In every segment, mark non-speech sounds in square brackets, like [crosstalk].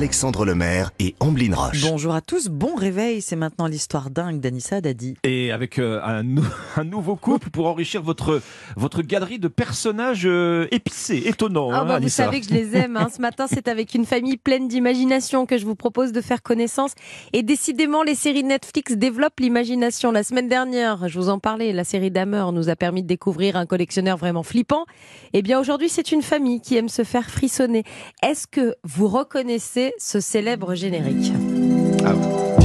Alexandre Lemaire et Amblin Roche. Bonjour à tous, bon réveil, c'est maintenant l'histoire dingue d'Anissa Dadi. Et avec euh, un, nou- [laughs] un nouveau couple pour enrichir votre, votre galerie de personnages euh, épicés, étonnants. Ah hein, bah, vous savez que je les aime. hein. Ce matin, c'est avec une famille pleine d'imagination que je vous propose de faire connaissance. Et décidément, les séries Netflix développent l'imagination. La semaine dernière, je vous en parlais, la série Dahmer nous a permis de découvrir un collectionneur vraiment flippant. Eh bien, aujourd'hui, c'est une famille qui aime se faire frissonner. Est-ce que vous reconnaissez ce célèbre générique Ah.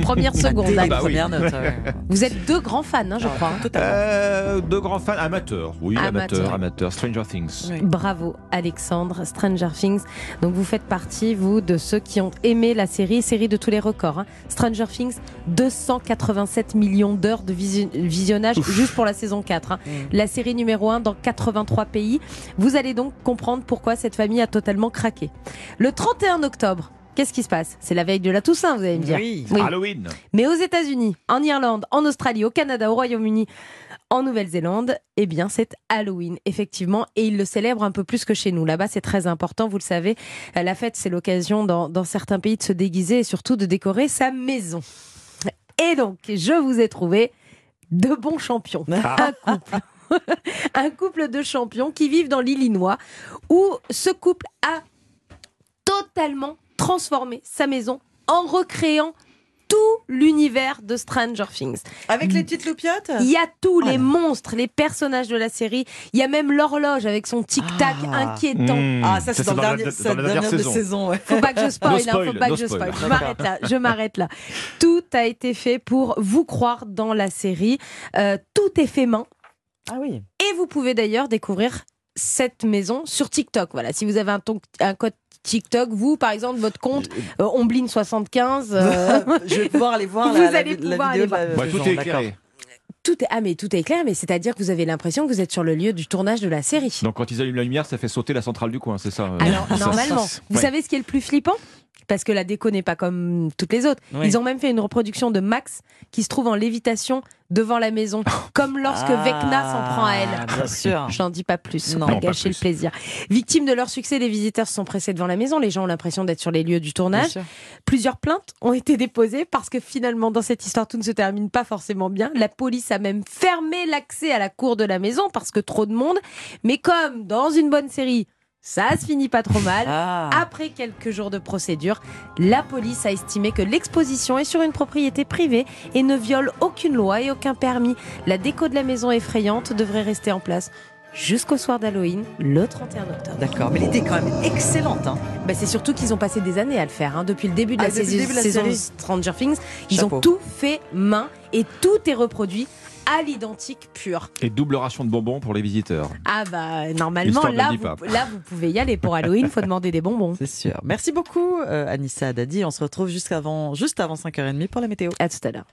Première [laughs] seconde. Ah bah oui. Première note. ouais. [laughs] Vous êtes deux grands fans, hein, je crois. hein. Euh, de grands fans, amateurs. Oui, Amateur. amateurs, amateurs. Stranger Things. Oui. Bravo Alexandre, Stranger Things. Donc vous faites partie, vous, de ceux qui ont aimé la série, série de tous les records. hein. Stranger Things, 287 millions d'heures de visi- visionnage juste pour la saison 4. hein. Mm. La série numéro 1 dans 83 pays. Vous allez donc comprendre pourquoi cette famille a totalement craqué. Le 31 octobre, qu'est-ce qui se passe? C'est la veille de la Toussaint, vous allez me dire. Oui. Oui. Halloween. Mais aux États-Unis, en Irlande, en Australie, au Canada, au Royaume-Uni, en Nouvelle-Zélande, eh bien, c'est Halloween, effectivement, et ils le célèbrent un peu plus que chez nous. Là-bas, c'est très important, vous le savez. Euh, La fête, c'est l'occasion dans, dans certains pays de se déguiser et surtout de décorer sa maison. Et donc, je vous ai trouvé de bons champions. Un couple. [laughs] Un couple de champions qui vivent dans l'Illinois, où ce couple a totalement transformé sa maison en recréant tout l'univers de Stranger Things. Avec les petites loupiottes? Il y a tous Oh les monstres, les personnages de la série. Il y a même l'horloge avec son tic-tac Ah. inquiétant. Mmh. Ah, ça c'est dans, la- dans la la dernière dernière saison. saison. ouais. Faut pas que je [laughs] spoil, No hein, faut pas no que je spoil. spoil. Je m'arrête là, je m'arrête là. Tout a été fait pour vous croire dans la série. Euh, tout est fait main. Ah oui. Et vous pouvez d'ailleurs découvrir cette maison sur TikTok. Voilà, si vous avez un, ton- un code TikTok, vous par exemple, votre compte euh, Ombline75, euh, [laughs] je vais pouvoir aller [laughs] voir Vous la, allez la pouvoir vidéo aller Ouais, maison, tout est éclairé. tout est ah mais tout est clair, mais c'est-à-dire que vous avez l'impression que vous êtes sur le lieu du tournage de la série. Donc quand ils allument la lumière, ça fait sauter la centrale du coin, c'est ça euh, Alors [laughs] ça- normalement, ça- vous ouais. savez ce qui est le plus flippant? Parce que la déco n'est pas comme toutes les autres. Oui. Ils ont même fait une reproduction de Max qui se trouve en lévitation devant la maison, comme lorsque Ah, Vecna s'en prend à elle. Bien [laughs] sûr. J'en dis pas plus, Non. pas gâcher le plaisir. Victimes de leur succès, les visiteurs se sont pressés devant la maison. Les gens ont l'impression d'être sur les lieux du tournage. Plusieurs plaintes ont été déposées parce que finalement, dans cette histoire, tout ne se termine pas forcément bien. La police a même fermé l'accès à la cour de la maison parce que trop de monde. Mais comme dans une bonne série, ça se finit pas trop mal. Ah. Après quelques jours de procédure, la police a estimé que l'exposition est sur une propriété privée et ne viole aucune loi et aucun permis. La déco de la maison effrayante devrait rester en place jusqu'au soir d'Halloween, le 31 octobre. D'accord, mais l'idée est quand même excellente. Hein. Bah, c'est surtout qu'ils ont passé des années à le faire. hein. Depuis le début de Ah, la saison, début de la saison série. Stranger Things, ils Chapeau. ont tout fait main et tout est reproduit à l'identique pur. Et double ration de bonbons pour les visiteurs. Ah bah normalement là vous, là vous pouvez y aller pour Halloween, faut demander des bonbons. [laughs] C'est sûr. Merci beaucoup, euh, Anissa Dadi. On se retrouve juste avant, juste avant 5h30 pour la météo. À tout à l'heure.